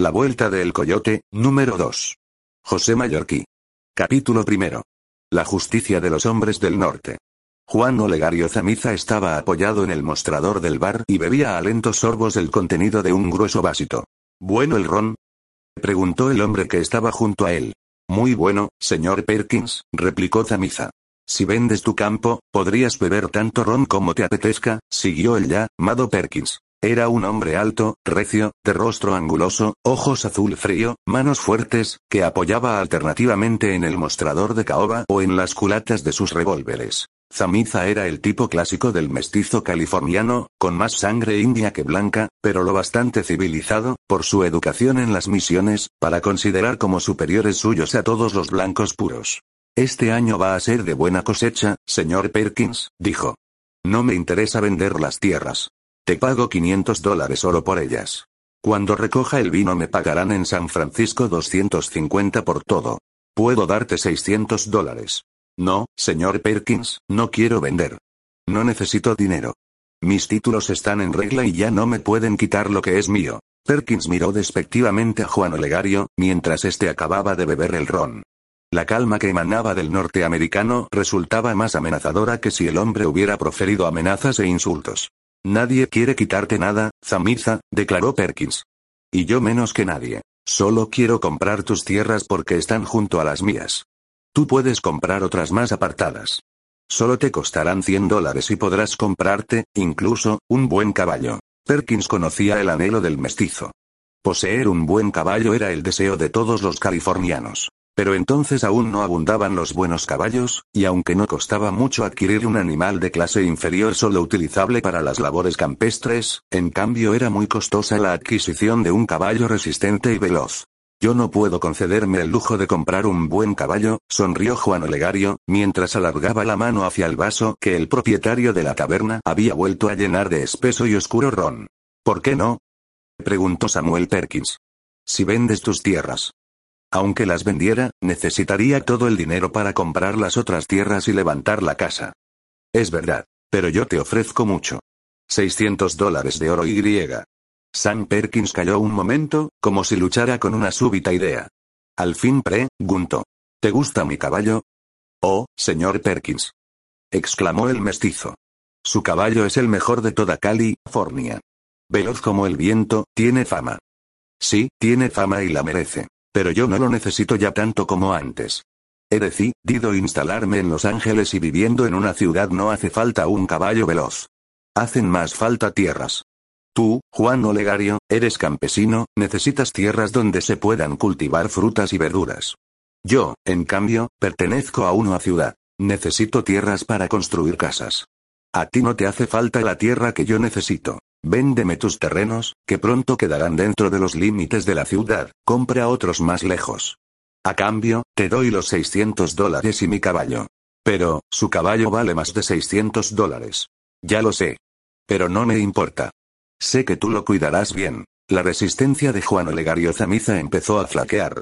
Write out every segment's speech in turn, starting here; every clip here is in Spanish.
La Vuelta del Coyote, número 2. José Mallorquí. Capítulo primero. La justicia de los hombres del norte. Juan Olegario Zamiza estaba apoyado en el mostrador del bar y bebía a lentos sorbos el contenido de un grueso vasito. ¿Bueno el ron? preguntó el hombre que estaba junto a él. Muy bueno, señor Perkins, replicó Zamiza. Si vendes tu campo, podrías beber tanto ron como te apetezca, siguió el ya, Mado Perkins. Era un hombre alto, recio, de rostro anguloso, ojos azul frío, manos fuertes, que apoyaba alternativamente en el mostrador de caoba o en las culatas de sus revólveres. Zamiza era el tipo clásico del mestizo californiano, con más sangre india que blanca, pero lo bastante civilizado, por su educación en las misiones, para considerar como superiores suyos a todos los blancos puros. Este año va a ser de buena cosecha, señor Perkins, dijo. No me interesa vender las tierras. Te pago 500 dólares oro por ellas. Cuando recoja el vino me pagarán en San Francisco 250 por todo. Puedo darte 600 dólares. No, señor Perkins, no quiero vender. No necesito dinero. Mis títulos están en regla y ya no me pueden quitar lo que es mío. Perkins miró despectivamente a Juan Olegario, mientras éste acababa de beber el ron. La calma que emanaba del norteamericano resultaba más amenazadora que si el hombre hubiera proferido amenazas e insultos. Nadie quiere quitarte nada, Zamiza, declaró Perkins. Y yo menos que nadie. Solo quiero comprar tus tierras porque están junto a las mías. Tú puedes comprar otras más apartadas. Solo te costarán 100 dólares y podrás comprarte, incluso, un buen caballo. Perkins conocía el anhelo del mestizo. Poseer un buen caballo era el deseo de todos los californianos. Pero entonces aún no abundaban los buenos caballos, y aunque no costaba mucho adquirir un animal de clase inferior solo utilizable para las labores campestres, en cambio era muy costosa la adquisición de un caballo resistente y veloz. Yo no puedo concederme el lujo de comprar un buen caballo, sonrió Juan Olegario, mientras alargaba la mano hacia el vaso que el propietario de la taberna había vuelto a llenar de espeso y oscuro ron. ¿Por qué no? preguntó Samuel Perkins. Si vendes tus tierras, aunque las vendiera, necesitaría todo el dinero para comprar las otras tierras y levantar la casa. Es verdad. Pero yo te ofrezco mucho. 600 dólares de oro y griega. Sam Perkins calló un momento, como si luchara con una súbita idea. Al fin preguntó. ¿Te gusta mi caballo? Oh, señor Perkins. exclamó el mestizo. Su caballo es el mejor de toda California. Veloz como el viento, tiene fama. Sí, tiene fama y la merece. Pero yo no lo necesito ya tanto como antes. He decidido instalarme en Los Ángeles y viviendo en una ciudad no hace falta un caballo veloz. Hacen más falta tierras. Tú, Juan Olegario, eres campesino, necesitas tierras donde se puedan cultivar frutas y verduras. Yo, en cambio, pertenezco a una ciudad. Necesito tierras para construir casas. A ti no te hace falta la tierra que yo necesito. Véndeme tus terrenos, que pronto quedarán dentro de los límites de la ciudad, compra otros más lejos. A cambio, te doy los 600 dólares y mi caballo. Pero, su caballo vale más de 600 dólares. Ya lo sé. Pero no me importa. Sé que tú lo cuidarás bien. La resistencia de Juan Olegario Zamiza empezó a flaquear.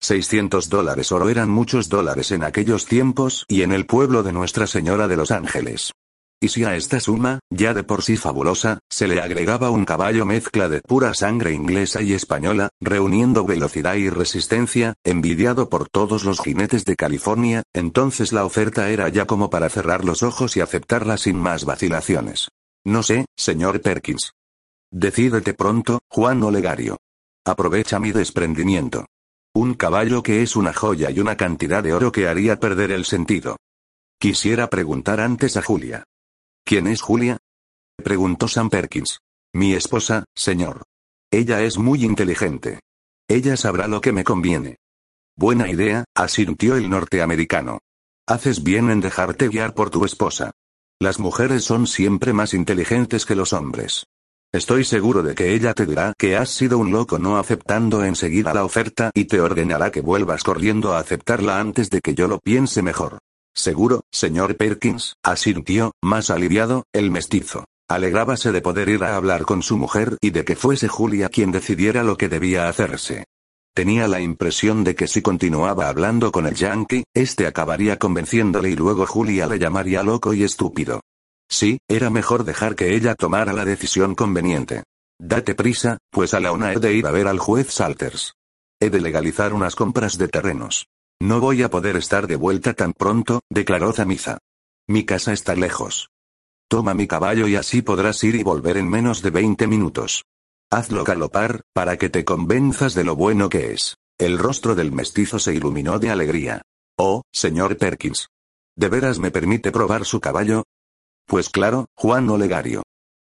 600 dólares oro eran muchos dólares en aquellos tiempos y en el pueblo de Nuestra Señora de los Ángeles. Y si a esta suma, ya de por sí fabulosa, se le agregaba un caballo mezcla de pura sangre inglesa y española, reuniendo velocidad y resistencia, envidiado por todos los jinetes de California, entonces la oferta era ya como para cerrar los ojos y aceptarla sin más vacilaciones. No sé, señor Perkins. Decídete pronto, Juan Olegario. Aprovecha mi desprendimiento. Un caballo que es una joya y una cantidad de oro que haría perder el sentido. Quisiera preguntar antes a Julia. ¿Quién es Julia? preguntó Sam Perkins. Mi esposa, señor. Ella es muy inteligente. Ella sabrá lo que me conviene. Buena idea, asintió el norteamericano. Haces bien en dejarte guiar por tu esposa. Las mujeres son siempre más inteligentes que los hombres. Estoy seguro de que ella te dirá que has sido un loco no aceptando enseguida la oferta y te ordenará que vuelvas corriendo a aceptarla antes de que yo lo piense mejor. Seguro, señor Perkins, asintió, más aliviado, el mestizo. Alegrábase de poder ir a hablar con su mujer y de que fuese Julia quien decidiera lo que debía hacerse. Tenía la impresión de que si continuaba hablando con el yankee, este acabaría convenciéndole y luego Julia le llamaría loco y estúpido. Sí, era mejor dejar que ella tomara la decisión conveniente. Date prisa, pues a la una he de ir a ver al juez Salters. He de legalizar unas compras de terrenos. No voy a poder estar de vuelta tan pronto, declaró Zamiza. Mi casa está lejos. Toma mi caballo y así podrás ir y volver en menos de 20 minutos. Hazlo galopar, para que te convenzas de lo bueno que es. El rostro del mestizo se iluminó de alegría. Oh, señor Perkins. ¿De veras me permite probar su caballo? Pues claro, Juan Olegario.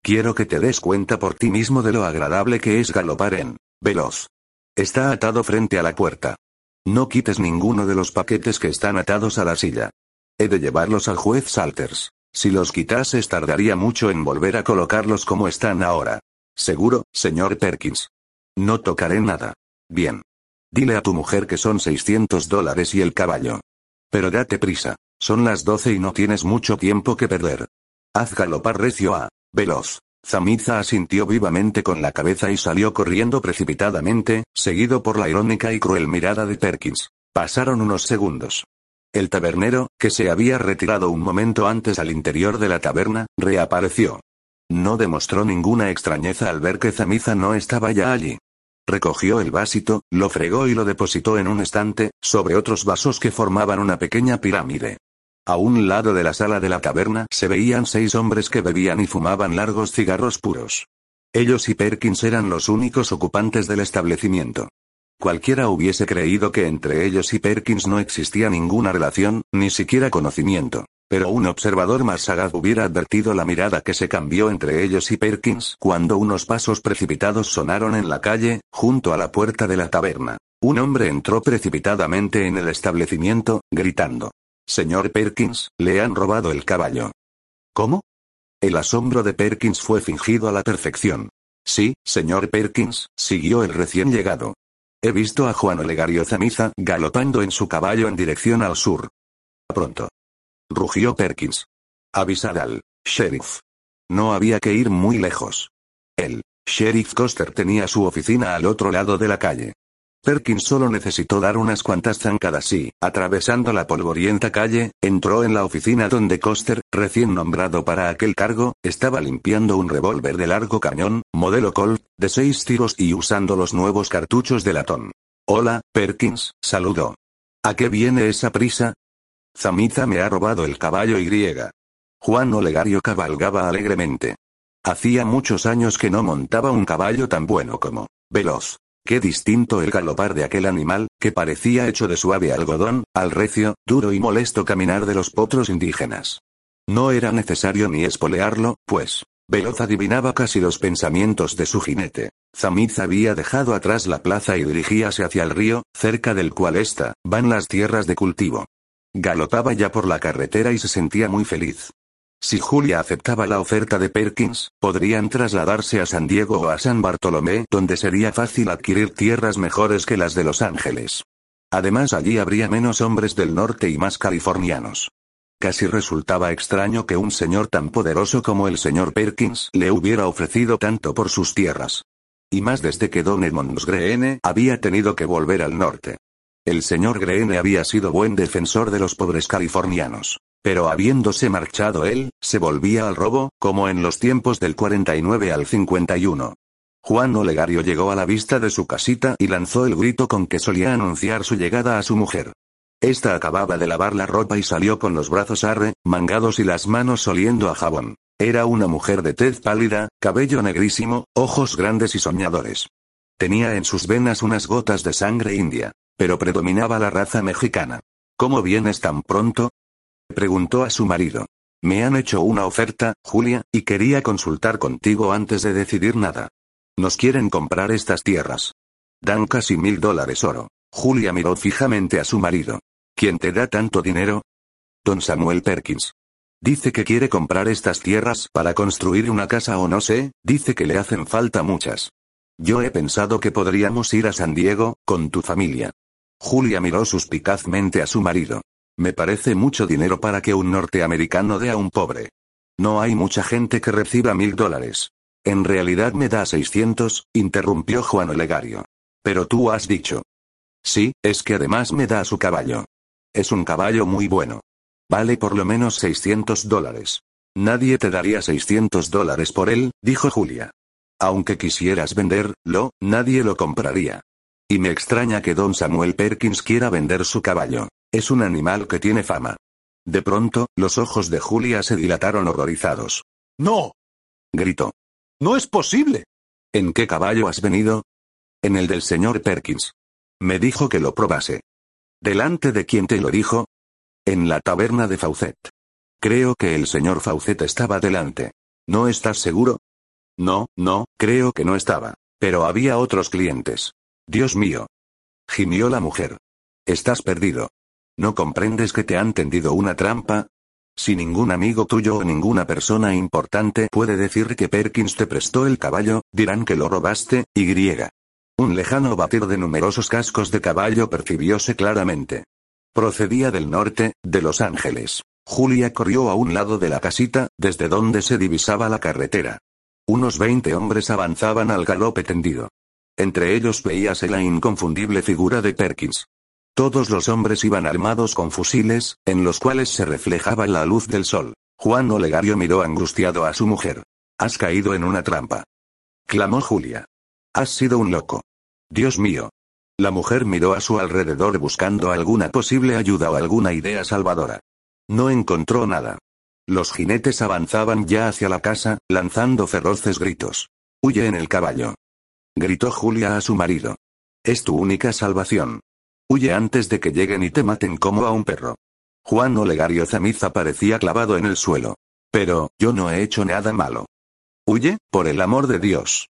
Quiero que te des cuenta por ti mismo de lo agradable que es galopar en veloz. Está atado frente a la puerta. No quites ninguno de los paquetes que están atados a la silla. He de llevarlos al juez Salters. Si los quitases tardaría mucho en volver a colocarlos como están ahora. Seguro, señor Perkins. No tocaré nada. Bien. Dile a tu mujer que son 600 dólares y el caballo. Pero date prisa. Son las 12 y no tienes mucho tiempo que perder. Haz galopar recio a. Veloz. Zamiza asintió vivamente con la cabeza y salió corriendo precipitadamente, seguido por la irónica y cruel mirada de Perkins. Pasaron unos segundos. El tabernero, que se había retirado un momento antes al interior de la taberna, reapareció. No demostró ninguna extrañeza al ver que Zamiza no estaba ya allí. Recogió el vasito, lo fregó y lo depositó en un estante, sobre otros vasos que formaban una pequeña pirámide. A un lado de la sala de la taberna se veían seis hombres que bebían y fumaban largos cigarros puros. Ellos y Perkins eran los únicos ocupantes del establecimiento. Cualquiera hubiese creído que entre ellos y Perkins no existía ninguna relación, ni siquiera conocimiento. Pero un observador más sagaz hubiera advertido la mirada que se cambió entre ellos y Perkins cuando unos pasos precipitados sonaron en la calle, junto a la puerta de la taberna. Un hombre entró precipitadamente en el establecimiento, gritando. Señor Perkins, le han robado el caballo. ¿Cómo? El asombro de Perkins fue fingido a la perfección. Sí, señor Perkins, siguió el recién llegado. He visto a Juan Olegario Zamiza galopando en su caballo en dirección al sur. Pronto. Rugió Perkins. Avisar al sheriff. No había que ir muy lejos. El sheriff Coster tenía su oficina al otro lado de la calle. Perkins solo necesitó dar unas cuantas zancadas y, atravesando la polvorienta calle, entró en la oficina donde Coster, recién nombrado para aquel cargo, estaba limpiando un revólver de largo cañón, modelo Colt, de seis tiros y usando los nuevos cartuchos de latón. Hola, Perkins, saludó. ¿A qué viene esa prisa? Zamiza me ha robado el caballo y Juan Olegario cabalgaba alegremente. Hacía muchos años que no montaba un caballo tan bueno como veloz. Qué distinto el galopar de aquel animal, que parecía hecho de suave algodón, al recio, duro y molesto caminar de los potros indígenas. No era necesario ni espolearlo, pues, Veloz adivinaba casi los pensamientos de su jinete. Zamiz había dejado atrás la plaza y dirigíase hacia el río, cerca del cual está, van las tierras de cultivo. Galopaba ya por la carretera y se sentía muy feliz. Si Julia aceptaba la oferta de Perkins, podrían trasladarse a San Diego o a San Bartolomé, donde sería fácil adquirir tierras mejores que las de Los Ángeles. Además allí habría menos hombres del norte y más californianos. Casi resultaba extraño que un señor tan poderoso como el señor Perkins le hubiera ofrecido tanto por sus tierras. Y más desde que Don Edmonds Greene había tenido que volver al norte. El señor Greene había sido buen defensor de los pobres californianos. Pero habiéndose marchado él, se volvía al robo, como en los tiempos del 49 al 51. Juan Olegario llegó a la vista de su casita y lanzó el grito con que solía anunciar su llegada a su mujer. Esta acababa de lavar la ropa y salió con los brazos arre, mangados y las manos oliendo a jabón. Era una mujer de tez pálida, cabello negrísimo, ojos grandes y soñadores. Tenía en sus venas unas gotas de sangre india. Pero predominaba la raza mexicana. ¿Cómo vienes tan pronto? Preguntó a su marido. Me han hecho una oferta, Julia, y quería consultar contigo antes de decidir nada. Nos quieren comprar estas tierras. Dan casi mil dólares oro. Julia miró fijamente a su marido. ¿Quién te da tanto dinero? Don Samuel Perkins. Dice que quiere comprar estas tierras para construir una casa o no sé, dice que le hacen falta muchas. Yo he pensado que podríamos ir a San Diego, con tu familia. Julia miró suspicazmente a su marido. Me parece mucho dinero para que un norteamericano dé a un pobre. No hay mucha gente que reciba mil dólares. En realidad me da seiscientos, interrumpió Juan Olegario. Pero tú has dicho. Sí, es que además me da su caballo. Es un caballo muy bueno. Vale por lo menos 600 dólares. Nadie te daría 600 dólares por él, dijo Julia. Aunque quisieras venderlo, nadie lo compraría. Y me extraña que don Samuel Perkins quiera vender su caballo. Es un animal que tiene fama. De pronto, los ojos de Julia se dilataron horrorizados. No. Gritó. No es posible. ¿En qué caballo has venido? En el del señor Perkins. Me dijo que lo probase. ¿Delante de quién te lo dijo? En la taberna de Faucet. Creo que el señor Faucet estaba delante. ¿No estás seguro? No, no, creo que no estaba. Pero había otros clientes. Dios mío. Gimió la mujer. Estás perdido. ¿No comprendes que te han tendido una trampa? Si ningún amigo tuyo o ninguna persona importante puede decir que Perkins te prestó el caballo, dirán que lo robaste, y griega. Un lejano batir de numerosos cascos de caballo percibióse claramente. Procedía del norte, de Los Ángeles. Julia corrió a un lado de la casita, desde donde se divisaba la carretera. Unos veinte hombres avanzaban al galope tendido. Entre ellos veíase la inconfundible figura de Perkins. Todos los hombres iban armados con fusiles, en los cuales se reflejaba la luz del sol. Juan Olegario miró angustiado a su mujer. Has caído en una trampa. Clamó Julia. Has sido un loco. Dios mío, la mujer miró a su alrededor buscando alguna posible ayuda o alguna idea salvadora. No encontró nada. Los jinetes avanzaban ya hacia la casa, lanzando feroces gritos. Huye en el caballo. Gritó Julia a su marido. Es tu única salvación. Huye antes de que lleguen y te maten como a un perro. Juan Olegario Zamiza parecía clavado en el suelo. Pero, yo no he hecho nada malo. Huye, por el amor de Dios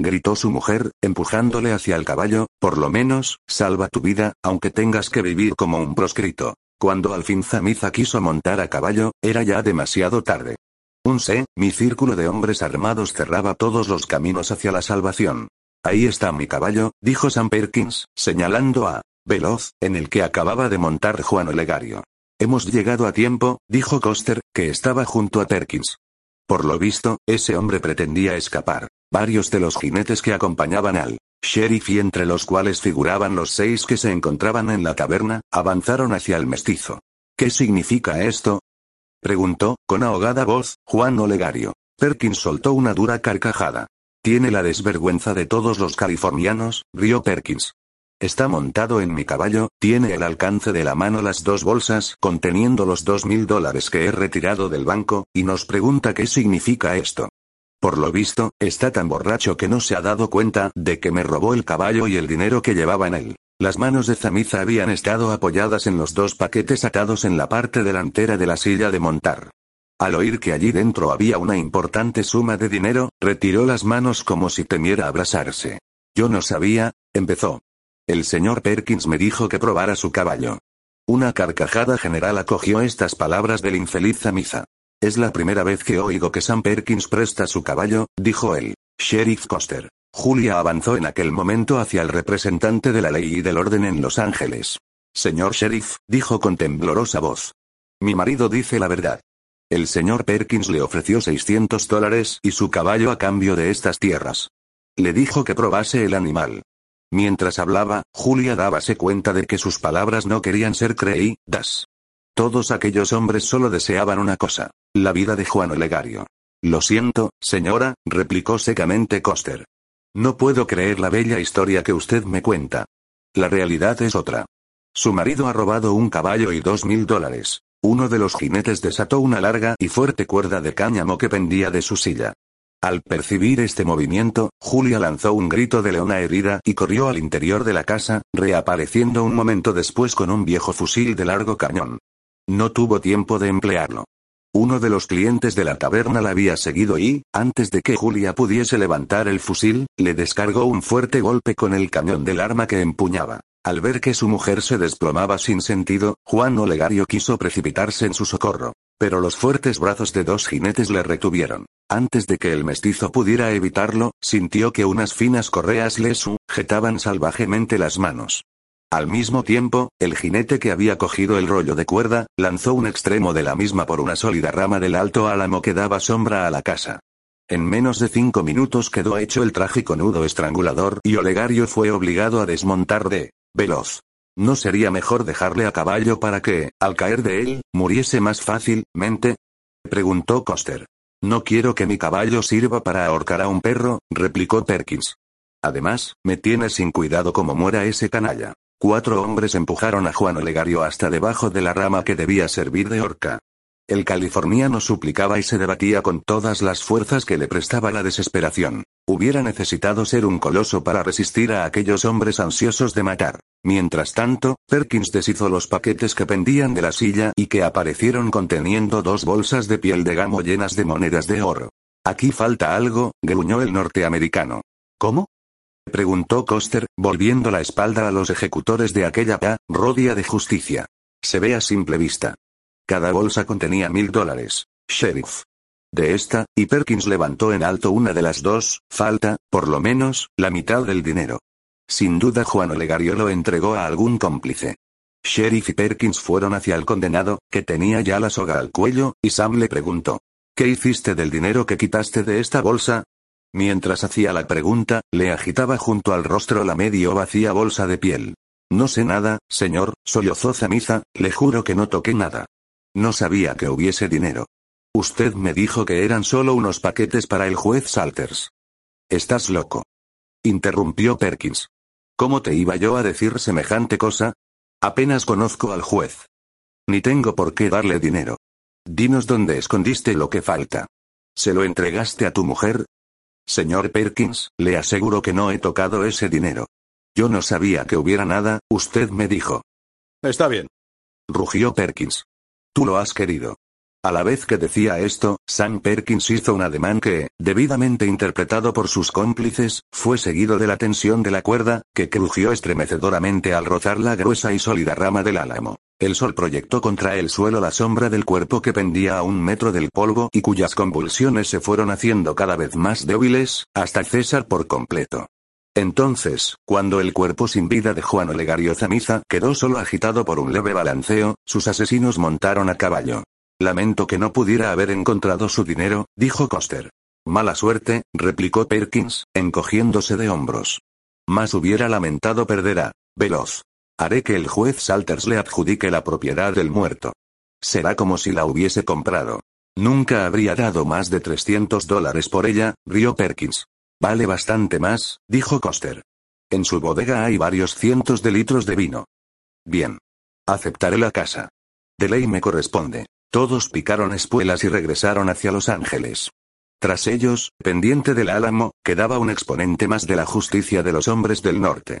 gritó su mujer, empujándole hacia el caballo, por lo menos, salva tu vida, aunque tengas que vivir como un proscrito. Cuando al fin Zamiza quiso montar a caballo, era ya demasiado tarde. Un sé, mi círculo de hombres armados cerraba todos los caminos hacia la salvación. Ahí está mi caballo, dijo Sam Perkins, señalando a Veloz, en el que acababa de montar Juan Olegario. Hemos llegado a tiempo, dijo Coster, que estaba junto a Perkins. Por lo visto, ese hombre pretendía escapar. Varios de los jinetes que acompañaban al sheriff y entre los cuales figuraban los seis que se encontraban en la taberna, avanzaron hacia el mestizo. ¿Qué significa esto? preguntó, con ahogada voz, Juan Olegario. Perkins soltó una dura carcajada. Tiene la desvergüenza de todos los californianos, rió Perkins. Está montado en mi caballo, tiene el alcance de la mano las dos bolsas conteniendo los dos mil dólares que he retirado del banco, y nos pregunta qué significa esto. Por lo visto, está tan borracho que no se ha dado cuenta de que me robó el caballo y el dinero que llevaba en él. Las manos de Zamiza habían estado apoyadas en los dos paquetes atados en la parte delantera de la silla de montar. Al oír que allí dentro había una importante suma de dinero, retiró las manos como si temiera abrasarse. Yo no sabía, empezó. El señor Perkins me dijo que probara su caballo. Una carcajada general acogió estas palabras del infeliz Zamiza. Es la primera vez que oigo que Sam Perkins presta su caballo, dijo el sheriff Coster. Julia avanzó en aquel momento hacia el representante de la ley y del orden en Los Ángeles. Señor sheriff, dijo con temblorosa voz. Mi marido dice la verdad. El señor Perkins le ofreció 600 dólares y su caballo a cambio de estas tierras. Le dijo que probase el animal. Mientras hablaba, Julia dábase cuenta de que sus palabras no querían ser creídas. Todos aquellos hombres solo deseaban una cosa. La vida de Juan Olegario. Lo siento, señora, replicó secamente Coster. No puedo creer la bella historia que usted me cuenta. La realidad es otra. Su marido ha robado un caballo y dos mil dólares. Uno de los jinetes desató una larga y fuerte cuerda de cáñamo que pendía de su silla. Al percibir este movimiento, Julia lanzó un grito de leona herida y corrió al interior de la casa, reapareciendo un momento después con un viejo fusil de largo cañón. No tuvo tiempo de emplearlo. Uno de los clientes de la taberna la había seguido y, antes de que Julia pudiese levantar el fusil, le descargó un fuerte golpe con el cañón del arma que empuñaba. Al ver que su mujer se desplomaba sin sentido, Juan Olegario quiso precipitarse en su socorro. Pero los fuertes brazos de dos jinetes le retuvieron. Antes de que el mestizo pudiera evitarlo, sintió que unas finas correas le sujetaban salvajemente las manos. Al mismo tiempo, el jinete que había cogido el rollo de cuerda, lanzó un extremo de la misma por una sólida rama del alto álamo que daba sombra a la casa. En menos de cinco minutos quedó hecho el trágico nudo estrangulador y Olegario fue obligado a desmontar de veloz. ¿No sería mejor dejarle a caballo para que, al caer de él, muriese más fácilmente? preguntó Coster. No quiero que mi caballo sirva para ahorcar a un perro, replicó Perkins. Además, me tiene sin cuidado como muera ese canalla. Cuatro hombres empujaron a Juan Olegario hasta debajo de la rama que debía servir de horca. El californiano suplicaba y se debatía con todas las fuerzas que le prestaba la desesperación. Hubiera necesitado ser un coloso para resistir a aquellos hombres ansiosos de matar. Mientras tanto, Perkins deshizo los paquetes que pendían de la silla y que aparecieron conteniendo dos bolsas de piel de gamo llenas de monedas de oro. Aquí falta algo, gruñó el norteamericano. ¿Cómo? preguntó Coster, volviendo la espalda a los ejecutores de aquella rodia de justicia. Se ve a simple vista. Cada bolsa contenía mil dólares. Sheriff. De esta, y Perkins levantó en alto una de las dos, falta, por lo menos, la mitad del dinero. Sin duda Juan Olegario lo entregó a algún cómplice. Sheriff y Perkins fueron hacia el condenado, que tenía ya la soga al cuello, y Sam le preguntó. ¿Qué hiciste del dinero que quitaste de esta bolsa? Mientras hacía la pregunta, le agitaba junto al rostro la medio vacía bolsa de piel. No sé nada, señor, sollozó Zamiza, le juro que no toqué nada. No sabía que hubiese dinero. Usted me dijo que eran solo unos paquetes para el juez Salters. Estás loco. Interrumpió Perkins. ¿Cómo te iba yo a decir semejante cosa? Apenas conozco al juez. Ni tengo por qué darle dinero. Dinos dónde escondiste lo que falta. ¿Se lo entregaste a tu mujer? Señor Perkins, le aseguro que no he tocado ese dinero. Yo no sabía que hubiera nada, usted me dijo. Está bien. Rugió Perkins. Tú lo has querido. A la vez que decía esto, Sam Perkins hizo un ademán que, debidamente interpretado por sus cómplices, fue seguido de la tensión de la cuerda, que crujió estremecedoramente al rozar la gruesa y sólida rama del álamo. El sol proyectó contra el suelo la sombra del cuerpo que pendía a un metro del polvo y cuyas convulsiones se fueron haciendo cada vez más débiles, hasta cesar por completo. Entonces, cuando el cuerpo sin vida de Juan Olegario Zamiza quedó solo agitado por un leve balanceo, sus asesinos montaron a caballo. Lamento que no pudiera haber encontrado su dinero, dijo Coster. Mala suerte, replicó Perkins, encogiéndose de hombros. Más hubiera lamentado perder a Veloz. Haré que el juez Salters le adjudique la propiedad del muerto. Será como si la hubiese comprado. Nunca habría dado más de 300 dólares por ella, rió Perkins. Vale bastante más, dijo Coster. En su bodega hay varios cientos de litros de vino. Bien. Aceptaré la casa. De ley me corresponde. Todos picaron espuelas y regresaron hacia Los Ángeles. Tras ellos, pendiente del álamo, quedaba un exponente más de la justicia de los hombres del norte.